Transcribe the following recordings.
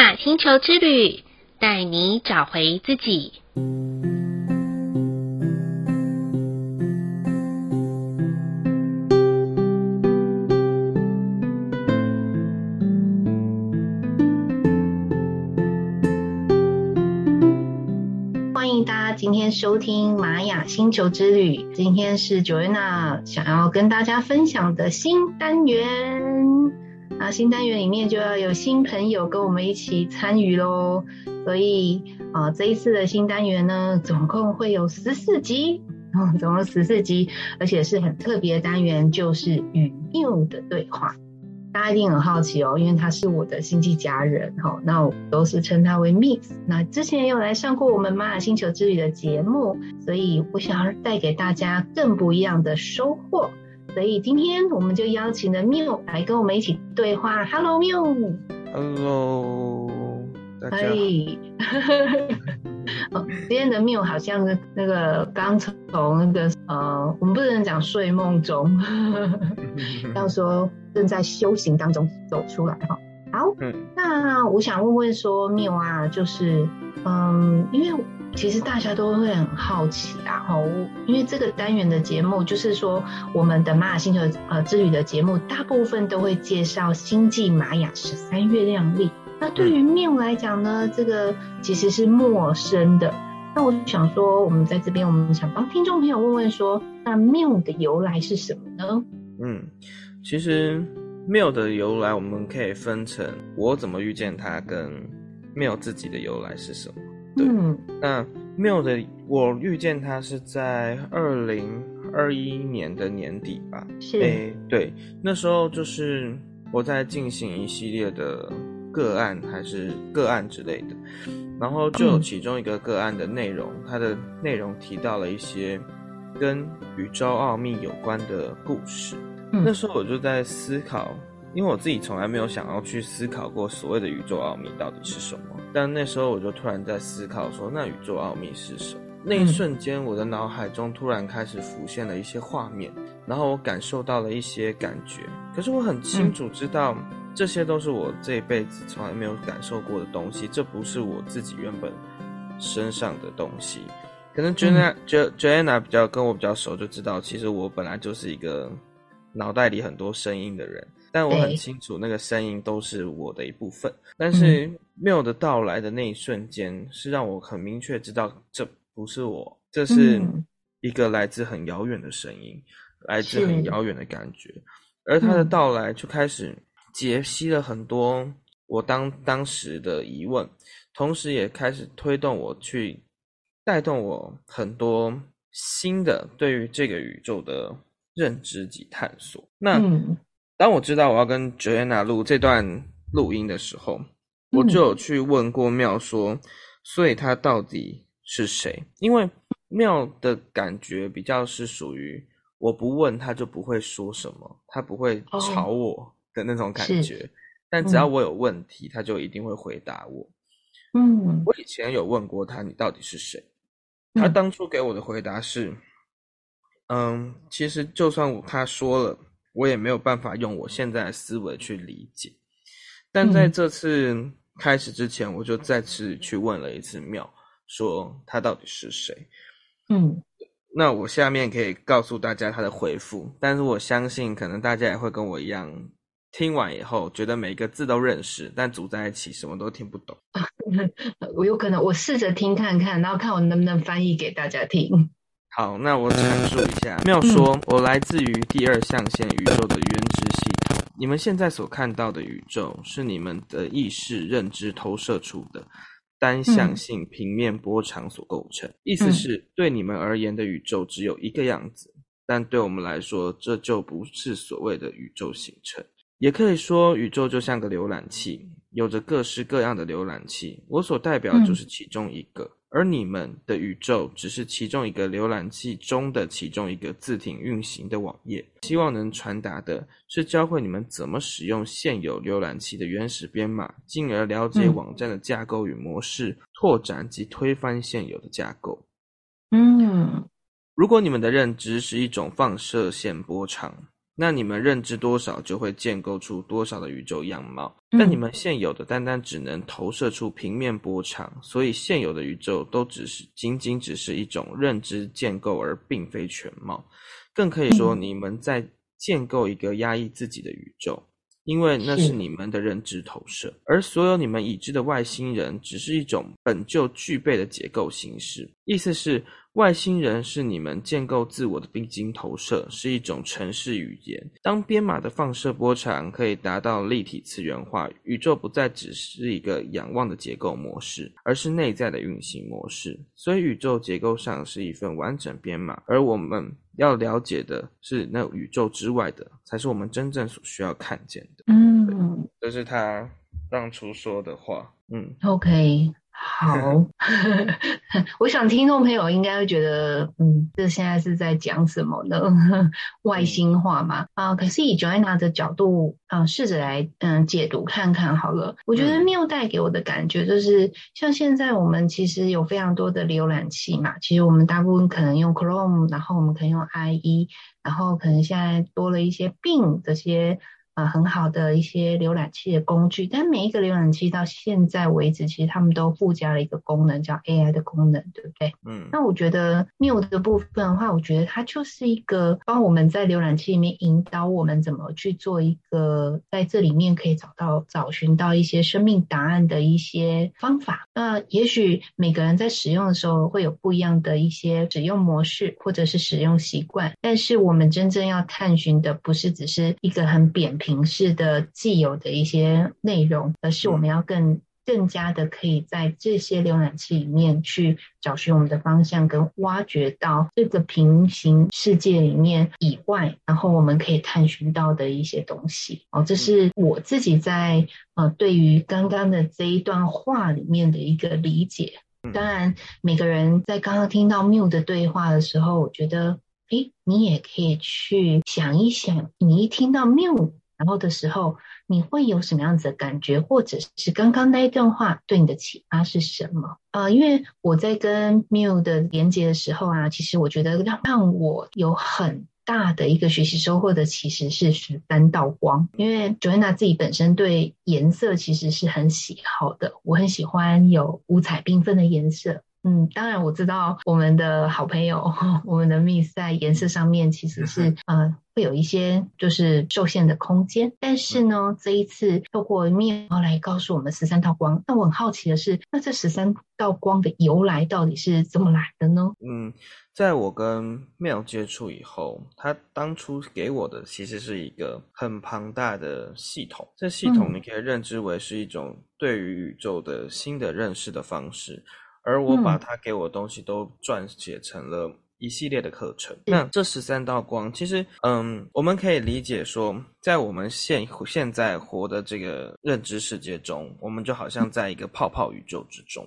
雅星球之旅，带你找回自己。欢迎大家今天收听玛雅星球之旅。今天是九月娜想要跟大家分享的新单元。新单元里面就要有新朋友跟我们一起参与喽，所以啊、这一次的新单元呢，总共会有十四集，嗯，总共十四集，而且是很特别的单元，就是与缪的对话。大家一定很好奇哦，因为他是我的星际家人，哈，那我都是称他为 Mix。那之前也有来上过我们玛雅星球之旅的节目，所以我想要带给大家更不一样的收获。所以今天我们就邀请了缪来跟我们一起对话。Hello，缪。Hello，大家好。哦，今天的缪好像那个刚从那个呃，我们不能讲睡梦中，要说正在修行当中走出来哈。好，嗯，那我想问问说，缪啊，就是嗯，因为。其实大家都会很好奇啊，吼，因为这个单元的节目就是说，我们的玛雅星球呃之旅的节目，大部分都会介绍星际玛雅十三月亮历。那对于缪来讲呢，这个其实是陌生的。那我就想说，我们在这边，我们想帮听众朋友问问说，那缪的由来是什么呢？嗯，其实缪的由来，我们可以分成我怎么遇见他，跟缪自己的由来是什么。对，嗯，那缪的我遇见他是在二零二一年的年底吧？是，欸，对，那时候就是我在进行一系列的个案还是个案之类的，然后就有其中一个个案的内容，嗯，它的内容提到了一些跟宇宙奥秘有关的故事。嗯，那时候我就在思考。因为我自己从来没有想要去思考过所谓的宇宙奥秘到底是什么，但那时候我就突然在思考说，那宇宙奥秘是什么？那一瞬间，我的脑海中突然开始浮现了一些画面，然后我感受到了一些感觉。可是我很清楚知道，这些都是我这一辈子从来没有感受过的东西，这不是我自己原本身上的东西。可能 Joanna、嗯、Joanna 比较跟我比较熟，就知道其实我本来就是一个脑袋里很多声音的人。但我很清楚，那个声音都是我的一部分。但是缪的到来的那一瞬间，是让我很明确知道这不是我，这是一个来自很遥远的声音，来自很遥远的感觉。而他的到来就开始解析了很多我当当时的疑问，同时也开始推动我去带动我很多新的对于这个宇宙的认知及探索。那。当我知道我要跟 Joanna 录这段录音的时候，我就有去问过妙说，所以他到底是谁？因为妙的感觉比较是属于我不问他就不会说什么，他不会吵我的那种感觉。但只要我有问题，他就一定会回答我。嗯，我以前有问过他，你到底是谁？他当初给我的回答是，嗯，其实就算我他说了。我也没有办法用我现在的思维去理解，但在这次开始之前，我就再次去问了一次庙，说他到底是谁？嗯，那我下面可以告诉大家他的回复，但是我相信可能大家也会跟我一样，听完以后觉得每个字都认识，但组在一起什么都听不懂。我有可能我试着听看看，然后看我能不能翻译给大家听。好，那我阐述一下。妙说：“我来自于第二象限宇宙的原子系统。你们现在所看到的宇宙，是你们的意识认知投射出的单向性平面波长所构成。意思是，对你们而言的宇宙只有一个样子，但对我们来说，这就不是所谓的宇宙形成。也可以说，宇宙就像个浏览器，有着各式各样的浏览器。我所代表就是其中一个。”而你们的宇宙只是其中一个浏览器中的其中一个自体运行的网页，希望能传达的是教会你们怎么使用现有浏览器的原始编码，进而了解网站的架构与模式，拓展及推翻现有的架构。嗯，如果你们的认知是一种放射线波长，那你们认知多少，就会建构出多少的宇宙样貌。但你们现有的单单只能投射出平面波长，所以现有的宇宙都只是仅仅只是一种认知建构，而并非全貌。更可以说，你们在建构一个压抑自己的宇宙。因为那是你们的认知投射，而所有你们已知的外星人只是一种本就具备的结构形式。意思是，外星人是你们建构自我的必经投射，是一种程式语言。当编码的放射波长可以达到立体次元化，宇宙不再只是一个仰望的结构模式，而是内在的运行模式。所以，宇宙结构上是一份完整编码，而我们。要了解的是，那宇宙之外的，才是我们真正所需要看见的。嗯，这是他当初说的话。嗯，OK。好，我想听众朋友应该会觉得，嗯，这现在是在讲什么呢？外星话嘛，啊、呃，可是以 Joanna 的角度，啊、呃，试着来，嗯、呃，解读看看好了。我觉得 Miu 带给我的感觉就是，像现在我们其实有非常多的浏览器嘛，其实我们大部分可能用 Chrome，然后我们可能用 IE，然后可能现在多了一些 Bing 这些。呃，很好的一些浏览器的工具，但每一个浏览器到现在为止，其实他们都附加了一个功能，叫 AI 的功能，对不对？嗯。那我觉得 Miu 的部分的话，我觉得它就是一个帮我们在浏览器里面引导我们怎么去做一个在这里面可以找到、找寻到一些生命答案的一些方法。那也许每个人在使用的时候会有不一样的一些使用模式或者是使用习惯，但是我们真正要探寻的不是只是一个很扁平。形式的既有的一些内容，而是我们要更更加的可以在这些浏览器里面去找寻我们的方向，跟挖掘到这个平行世界里面以外，然后我们可以探寻到的一些东西。哦，这是我自己在呃对于刚刚的这一段话里面的一个理解。当然，每个人在刚刚听到 Miu 的对话的时候，我觉得，诶，你也可以去想一想，你一听到 Miu。然后的时候，你会有什么样子的感觉，或者是刚刚那一段话对你的启发是什么？呃，因为我在跟 Miu 的连接的时候啊，其实我觉得让让我有很大的一个学习收获的，其实是十三道光。因为 Joanna 自己本身对颜色其实是很喜好的，我很喜欢有五彩缤纷的颜色。嗯，当然我知道我们的好朋友，我们的 Miss 在颜色上面其实是 呃会有一些就是受限的空间，但是呢，这一次透过 Miu 来告诉我们十三道光，那我很好奇的是，那这十三道光的由来到底是怎么来的呢？嗯，在我跟 Miu 接触以后，他当初给我的其实是一个很庞大的系统，这系统你可以认知为是一种对于宇宙的新的认识的方式。而我把他给我的东西都撰写成了一系列的课程。嗯、那这十三道光，其实，嗯，我们可以理解说，在我们现现在活的这个认知世界中，我们就好像在一个泡泡宇宙之中。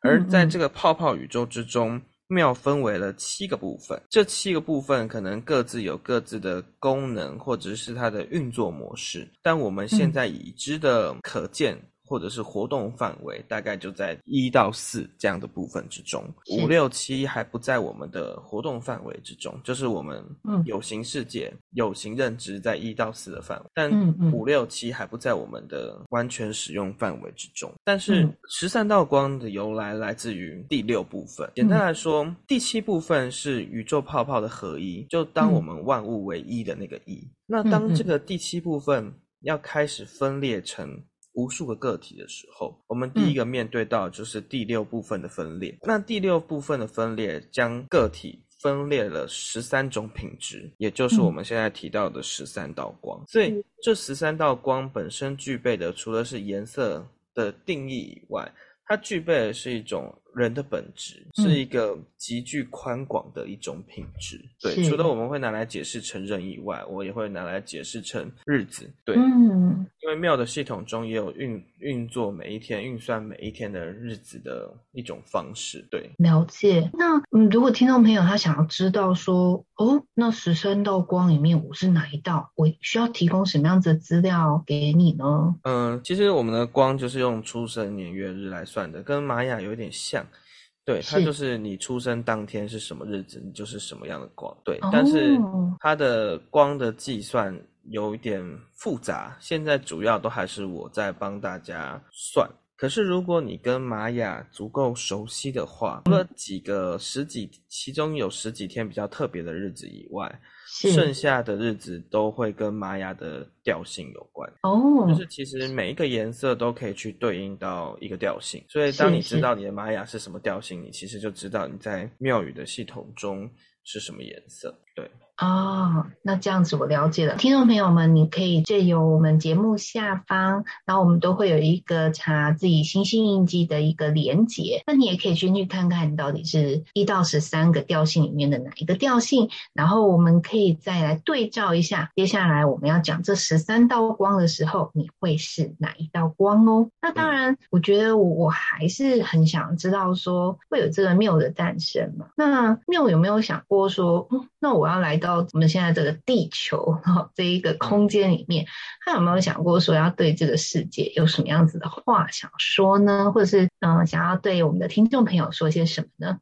而在这个泡泡宇宙之中，妙分为了七个部分。这七个部分可能各自有各自的功能，或者是它的运作模式。但我们现在已知的可见。或者是活动范围大概就在一到四这样的部分之中，五六七还不在我们的活动范围之中，就是我们有形世界、嗯、有形认知在一到四的范围，但五六七还不在我们的完全使用范围之中。但是十三道光的由来来自于第六部分，简单来说，第七部分是宇宙泡泡的合一，就当我们万物为一的那个一。那当这个第七部分要开始分裂成。无数个个体的时候，我们第一个面对到就是第六部分的分裂。嗯、那第六部分的分裂将个体分裂了十三种品质，也就是我们现在提到的十三道光。嗯、所以这十三道光本身具备的，除了是颜色的定义以外，它具备的是一种。人的本质是一个极具宽广的一种品质，嗯、对。除了我们会拿来解释成人以外，我也会拿来解释成日子，对。嗯，因为庙的系统中也有运运作每一天、运算每一天的日子的一种方式，对。了解。那嗯，如果听众朋友他想要知道说，哦，那十三道光里面我是哪一道，我需要提供什么样子的资料给你呢？嗯，其实我们的光就是用出生年月日来算的，跟玛雅有点像。对，它就是你出生当天是什么日子，你就是什么样的光。对，但是它的光的计算有一点复杂，现在主要都还是我在帮大家算。可是，如果你跟玛雅足够熟悉的话，除了几个十几，其中有十几天比较特别的日子以外，剩下的日子都会跟玛雅的调性有关。哦，就是其实每一个颜色都可以去对应到一个调性，所以当你知道你的玛雅是什么调性，你其实就知道你在庙宇的系统中是什么颜色。对。哦，那这样子我了解了。听众朋友们，你可以借由我们节目下方，然后我们都会有一个查自己星星印记的一个连结。那你也可以先去看看，你到底是一到十三个调性里面的哪一个调性，然后我们可以再来对照一下。接下来我们要讲这十三道光的时候，你会是哪一道光哦？那当然，我觉得我我还是很想知道说，会有这个庙的诞生嘛？那庙有没有想过说，嗯，那我要来到。到我们现在这个地球 哈，这一个空间里面，他有没有想过说要对这个世界有什么样子的话想说呢？或者是嗯，想要对我们的听众朋友说些什么呢？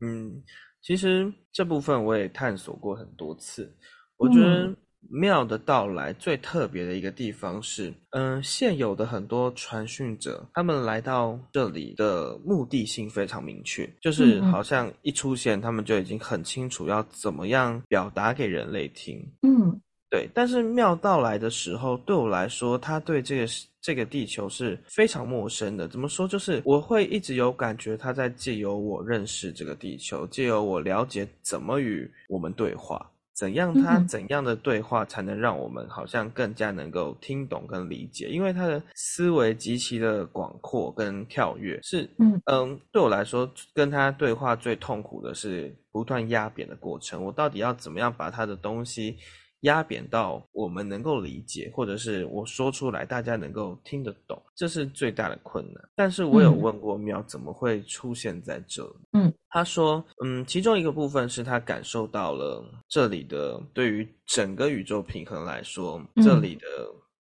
嗯，其实这部分我也探索过很多次，我觉得、嗯。庙的到来最特别的一个地方是，嗯，现有的很多传讯者，他们来到这里的目的性非常明确，就是好像一出现，他们就已经很清楚要怎么样表达给人类听。嗯，对。但是庙到来的时候，对我来说，他对这个这个地球是非常陌生的。怎么说？就是我会一直有感觉，他在借由我认识这个地球，借由我了解怎么与我们对话。怎样？他怎样的对话才能让我们好像更加能够听懂跟理解？因为他的思维极其的广阔跟跳跃，是嗯嗯，对我来说，跟他对话最痛苦的是不断压扁的过程。我到底要怎么样把他的东西？压扁到我们能够理解，或者是我说出来大家能够听得懂，这是最大的困难。但是我有问过喵怎么会出现在这里？嗯，他说，嗯，其中一个部分是他感受到了这里的对于整个宇宙平衡来说，这里的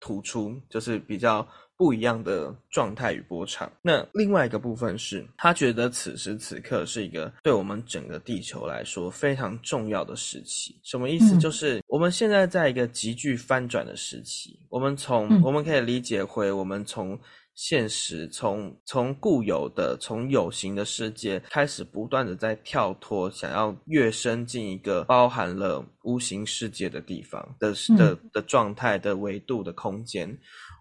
突出就是比较。不一样的状态与波长。那另外一个部分是，他觉得此时此刻是一个对我们整个地球来说非常重要的时期。什么意思？就是我们现在在一个急剧翻转的时期。我们从我们可以理解为，我们从现实，从从固有的、从有形的世界开始，不断的在跳脱，想要跃升进一个包含了无形世界的地方的的的状态的维度的空间。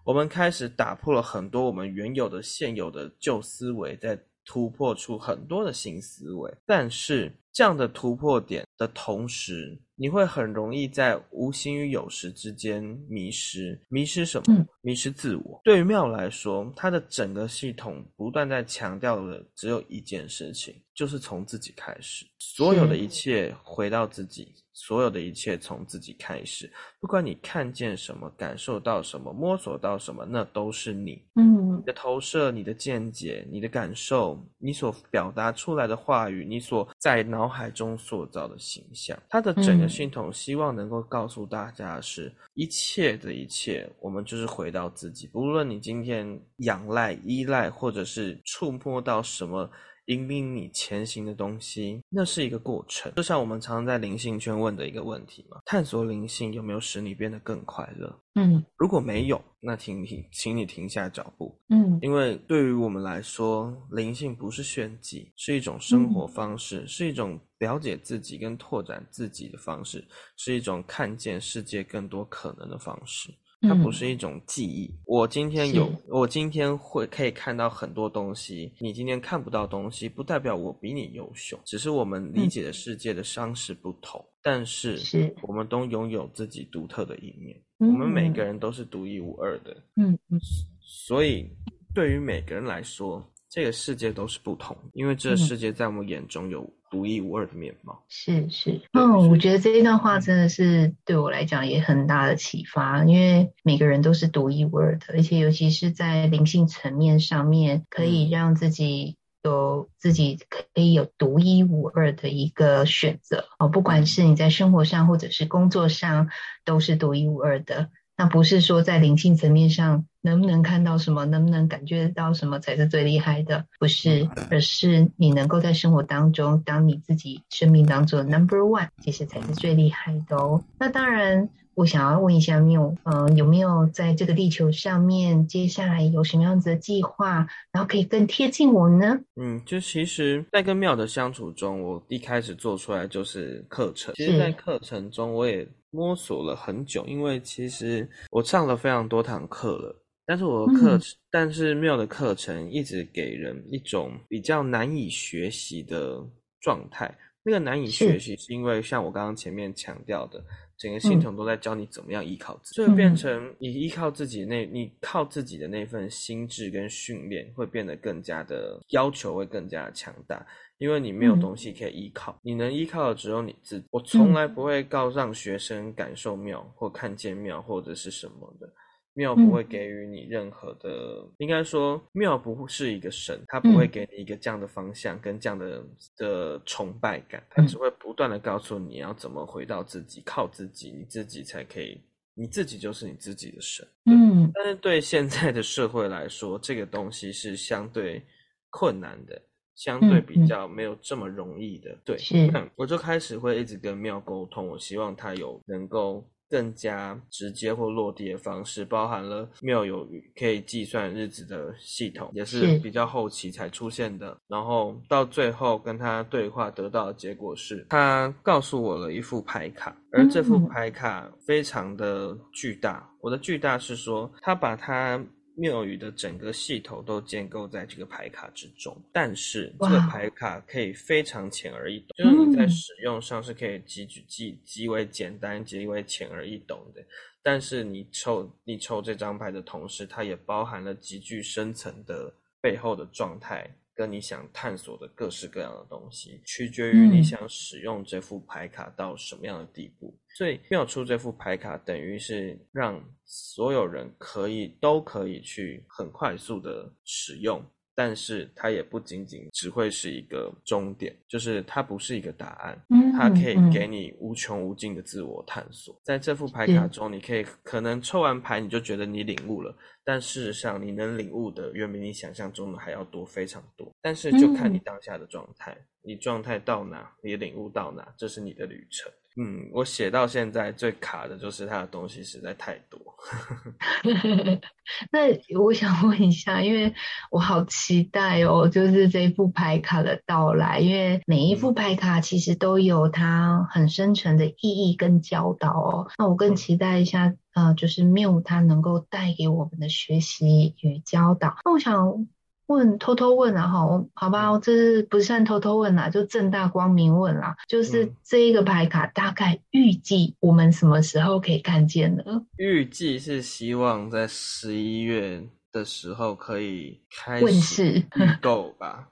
我们开始打破了很多我们原有的、现有的旧思维，在突破出很多的新思维。但是，这样的突破点的同时，你会很容易在无形与有时之间迷失。迷失什么？迷失自我。对于妙来说，它的整个系统不断在强调的只有一件事情，就是从自己开始，所有的一切回到自己。所有的一切从自己开始，不管你看见什么、感受到什么、摸索到什么，那都是你。嗯，你的投射、你的见解、你的感受、你所表达出来的话语、你所在脑海中塑造的形象，它的整个系统希望能够告诉大家的是，一切的一切，我们就是回到自己。不论你今天仰赖、依赖，或者是触摸到什么。引领你前行的东西，那是一个过程。就像我们常常在灵性圈问的一个问题嘛：探索灵性有没有使你变得更快乐？嗯，如果没有，那请你，请你停下脚步。嗯，因为对于我们来说，灵性不是炫技，是一种生活方式，嗯，是一种了解自己跟拓展自己的方式，是一种看见世界更多可能的方式。它不是一种记忆。我今天有，我今天会可以看到很多东西，你今天看不到东西，不代表我比你优秀，只是我们理解的世界的方式不同。但是，是我们都拥有自己独特的一面。我们每个人都是独一无二的。嗯嗯。所以，对于每个人来说，这个世界都是不同，因为这个世界在我们眼中有独一无二的面貌。是是，嗯，我觉得这一段话真的是对我来讲也很大的启发，因为每个人都是独一无二的，而且尤其是在灵性层面上面，可以让自己有自己可以有独一无二的一个选择哦，不管是你在生活上或者是工作上，都是独一无二的。那不是说在灵性层面上能不能看到什么，能不能感觉到什么才是最厉害的，不是，而是你能够在生活当中当你自己生命当中的 number one，其实才是最厉害的哦。那当然。我想要问一下缪，嗯、呃，有没有在这个地球上面，接下来有什么样子的计划，然后可以更贴近我呢？嗯，就其实，在跟妙的相处中，我一开始做出来就是课程。其实，在课程中，我也摸索了很久，因为其实我上了非常多堂课了，但是我的课，嗯、但是妙的课程一直给人一种比较难以学习的状态。那个难以学习，是因为像我刚刚前面强调的。整个系统都在教你怎么样依靠自己，就会变成你依靠自己那，你靠自己的那份心智跟训练，会变得更加的要求会更加的强大，因为你没有东西可以依靠，你能依靠的只有你自己。我从来不会告让学生感受妙或看见妙或者是什么的。缪不会给予你任何的，嗯、应该说庙不是一个神，他不会给你一个这样的方向跟这样的的崇拜感，他只会不断的告诉你要怎么回到自己，靠自己，你自己才可以，你自己就是你自己的神。嗯，但是对现在的社会来说，这个东西是相对困难的，相对比较没有这么容易的。对，是我就开始会一直跟庙沟通，我希望他有能够。更加直接或落地的方式，包含了妙有可以计算日子的系统，也是比较后期才出现的。然后到最后跟他对话得到的结果是，他告诉我了一副牌卡，而这副牌卡非常的巨大。我的巨大是说，他把他。缪语的整个系统都建构在这个牌卡之中，但是这个牌卡可以非常浅而易懂，就是你在使用上是可以极具极极为简单、极为浅而易懂的。但是你抽你抽这张牌的同时，它也包含了极具深层的背后的状态。跟你想探索的各式各样的东西，取决于你想使用这副牌卡到什么样的地步。嗯、所以妙出这副牌卡，等于是让所有人可以都可以去很快速的使用。但是它也不仅仅只会是一个终点，就是它不是一个答案，它可以给你无穷无尽的自我探索。在这副牌卡中，你可以可能抽完牌你就觉得你领悟了，但事实上你能领悟的远比你想象中的还要多，非常多。但是就看你当下的状态，你状态到哪，你领悟到哪，这是你的旅程。嗯，我写到现在最卡的就是他的东西实在太多。那我想问一下，因为我好期待哦，就是这一副牌卡的到来，因为每一副牌卡其实都有它很深沉的意义跟教导哦。那我更期待一下，呃，就是缪它能够带给我们的学习与教导。那我想。问偷偷问啊，哈，好吧，这是不算偷偷问啦，就正大光明问啦。就是这一个牌卡，大概预计我们什么时候可以看见呢？预计是希望在十一月的时候可以开始预购吧。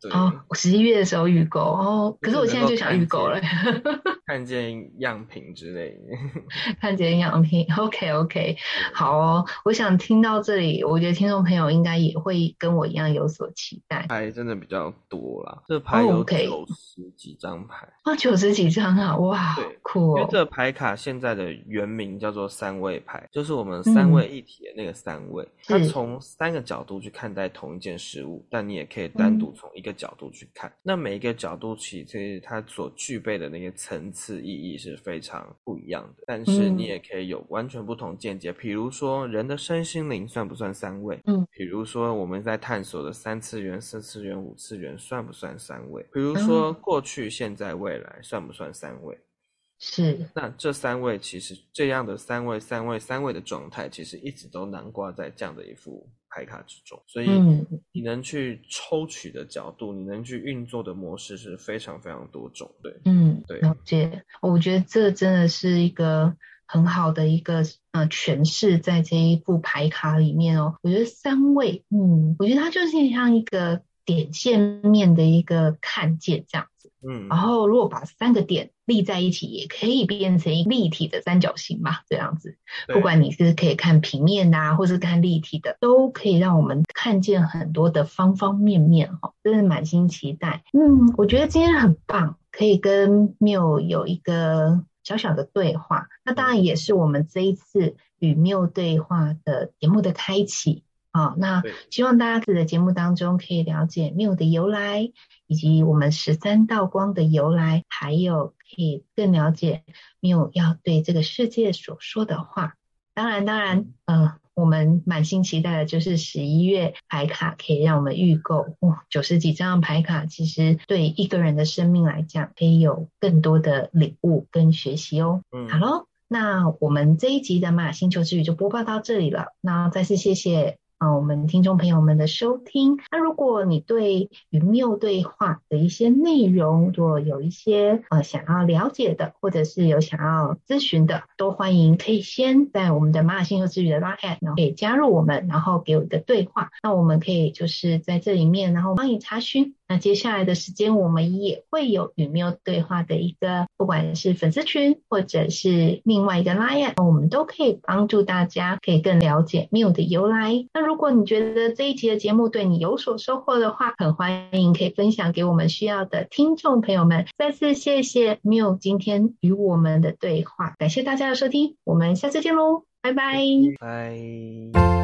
对哦，十一月的时候预购哦，可是我现在就想预购了。看见样品之类的，看见样品，OK OK，好哦。我想听到这里，我觉得听众朋友应该也会跟我一样有所期待。牌真的比较多啦，这牌有九十几张牌哇，九十几张啊，哇，对酷哦。因为这牌卡现在的原名叫做三位牌，就是我们三位一体的那个三位，嗯、它从三个角度去看待同一件事物，但你也可以单独从一个角度去看，那每一个角度其实它所具备的那个层次意义是非常不一样的。但是你也可以有完全不同见解，比如说人的身心灵算不算三位？嗯，比如说我们在探索的三次元、四次元、五次元算不算三位？比如说过去、现在、未来算不算三位？是。那这三位其实这样的三位、三位、三位的状态，其实一直都囊括在这样的一副。牌卡之中，所以你能去抽取的角度，嗯、你能去运作的模式是非常非常多种。对，嗯，对，了解。我觉得这真的是一个很好的一个呃诠释，在这一副牌卡里面哦。我觉得三位，嗯，我觉得它就是像一个点线面的一个看见这样子。嗯，然后如果把三个点立在一起，也可以变成一立体的三角形嘛，这样子。不管你是可以看平面呐啊，或是看立体的，都可以让我们看见很多的方方面面哈，真的满心期待。嗯，我觉得今天很棒，可以跟缪有一个小小的对话。那当然也是我们这一次与缪对话的节目的开启。好，那希望大家在节目当中可以了解缪的由来，以及我们十三道光的由来，还有可以更了解缪要对这个世界所说的话。当然，当然，呃，我们满心期待的就是十一月牌卡可以让我们预购哇，九十几张牌卡，其实对一个人的生命来讲，可以有更多的领悟跟学习哦。嗯，好喽，那我们这一集的玛雅星球之旅就播报到这里了。那再次谢谢。啊，我们听众朋友们的收听。那如果你对与谬对话的一些内容，如果有一些呃想要了解的，或者是有想要咨询的，都欢迎可以先在我们的玛雅星球之旅的拉黑然后可以加入我们，然后给我们的对话。那我们可以就是在这里面，然后帮你查询。那接下来的时间，我们也会有与谬对话的一个，不管是粉丝群或者是另外一个 LINE，我们都可以帮助大家可以更了解谬的由来。那如果你觉得这一集的节目对你有所收获的话，很欢迎可以分享给我们需要的听众朋友们。再次谢谢谬今天与我们的对话，感谢大家的收听，我们下次见喽，拜拜。拜。